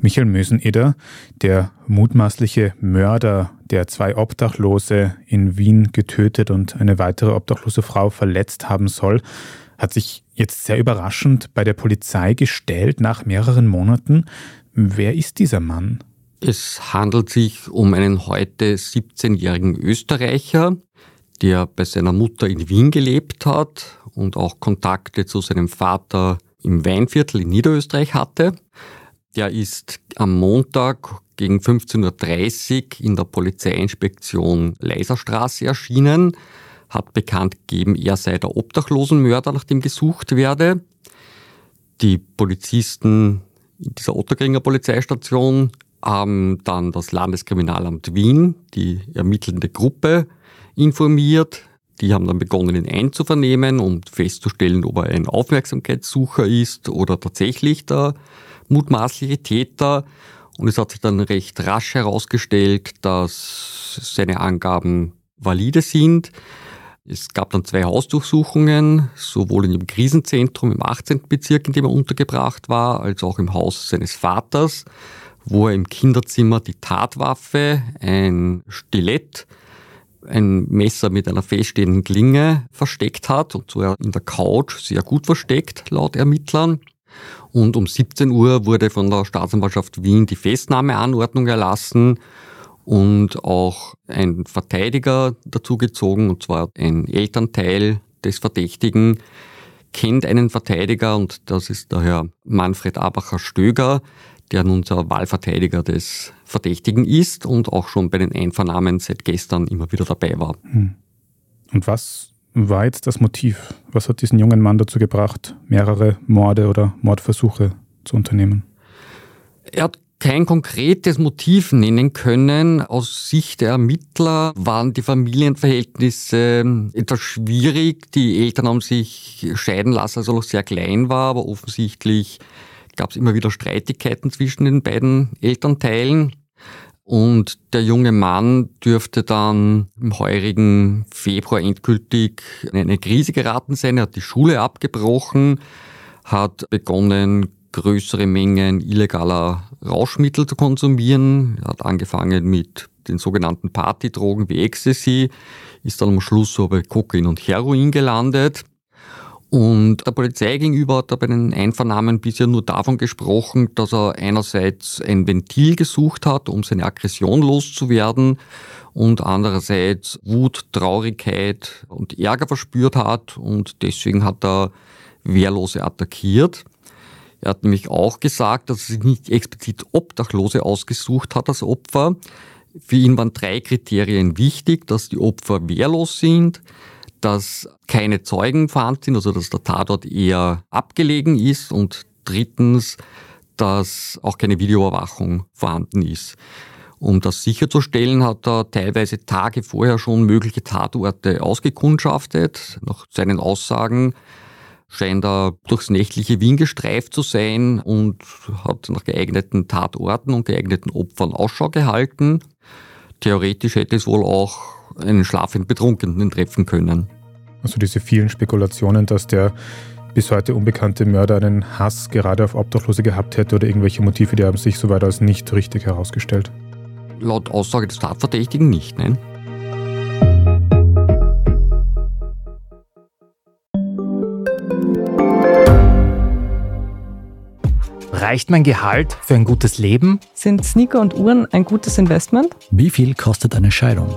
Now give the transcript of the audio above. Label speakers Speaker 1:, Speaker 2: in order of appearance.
Speaker 1: Michael Möseneder, der mutmaßliche Mörder, der zwei Obdachlose in Wien getötet und eine weitere obdachlose Frau verletzt haben soll, hat sich jetzt sehr überraschend bei der Polizei gestellt nach mehreren Monaten. Wer ist dieser Mann?
Speaker 2: Es handelt sich um einen heute 17-jährigen Österreicher, der bei seiner Mutter in Wien gelebt hat und auch Kontakte zu seinem Vater im Weinviertel in Niederösterreich hatte. Der ist am Montag gegen 15.30 Uhr in der Polizeiinspektion Leiserstraße erschienen, hat bekannt gegeben, er sei der Obdachlosenmörder, nach dem gesucht werde. Die Polizisten in dieser Otterkringer Polizeistation haben dann das Landeskriminalamt Wien, die ermittelnde Gruppe, informiert. Die haben dann begonnen, ihn einzuvernehmen, um festzustellen, ob er ein Aufmerksamkeitssucher ist oder tatsächlich der mutmaßliche Täter. Und es hat sich dann recht rasch herausgestellt, dass seine Angaben valide sind. Es gab dann zwei Hausdurchsuchungen, sowohl in dem Krisenzentrum im 18. Bezirk, in dem er untergebracht war, als auch im Haus seines Vaters, wo er im Kinderzimmer die Tatwaffe, ein Stilett, ein Messer mit einer feststehenden Klinge versteckt hat, und zwar in der Couch sehr gut versteckt, laut Ermittlern. Und um 17 Uhr wurde von der Staatsanwaltschaft Wien die Festnahmeanordnung erlassen und auch ein Verteidiger dazugezogen, und zwar ein Elternteil des Verdächtigen, kennt einen Verteidiger und das ist der Herr Manfred Abacher-Stöger, der nun der Wahlverteidiger des Verdächtigen ist und auch schon bei den Einvernahmen seit gestern immer wieder dabei war. Hm.
Speaker 1: Und was war jetzt das Motiv? Was hat diesen jungen Mann dazu gebracht, mehrere Morde oder Mordversuche zu unternehmen?
Speaker 2: Er hat kein konkretes Motiv nennen können. Aus Sicht der Ermittler waren die Familienverhältnisse etwas schwierig. Die Eltern haben sich scheiden lassen, als er noch sehr klein war, aber offensichtlich gab es immer wieder Streitigkeiten zwischen den beiden Elternteilen. Und der junge Mann dürfte dann im heurigen Februar endgültig in eine Krise geraten sein. Er hat die Schule abgebrochen, hat begonnen, größere Mengen illegaler Rauschmittel zu konsumieren. Er hat angefangen mit den sogenannten Partydrogen wie Ecstasy, ist dann am Schluss so bei Kokain und Heroin gelandet. Und der Polizei gegenüber hat er bei den Einvernahmen bisher nur davon gesprochen, dass er einerseits ein Ventil gesucht hat, um seine Aggression loszuwerden und andererseits Wut, Traurigkeit und Ärger verspürt hat und deswegen hat er Wehrlose attackiert. Er hat nämlich auch gesagt, dass er sich nicht explizit Obdachlose ausgesucht hat als Opfer. Für ihn waren drei Kriterien wichtig, dass die Opfer wehrlos sind, dass keine Zeugen vorhanden sind, also dass der Tatort eher abgelegen ist und drittens, dass auch keine Videoüberwachung vorhanden ist. Um das sicherzustellen, hat er teilweise Tage vorher schon mögliche Tatorte ausgekundschaftet. Nach seinen Aussagen scheint er durchs nächtliche Wien gestreift zu sein und hat nach geeigneten Tatorten und geeigneten Opfern Ausschau gehalten. Theoretisch hätte es wohl auch einen schlafenden Betrunkenen treffen können.
Speaker 1: Also diese vielen Spekulationen, dass der bis heute unbekannte Mörder einen Hass gerade auf Obdachlose gehabt hätte oder irgendwelche Motive, die haben sich soweit als nicht richtig herausgestellt.
Speaker 2: Laut Aussage des Tatverdächtigen nicht, nein.
Speaker 3: Reicht mein Gehalt für ein gutes Leben?
Speaker 4: Sind Sneaker und Uhren ein gutes Investment?
Speaker 5: Wie viel kostet eine Scheidung?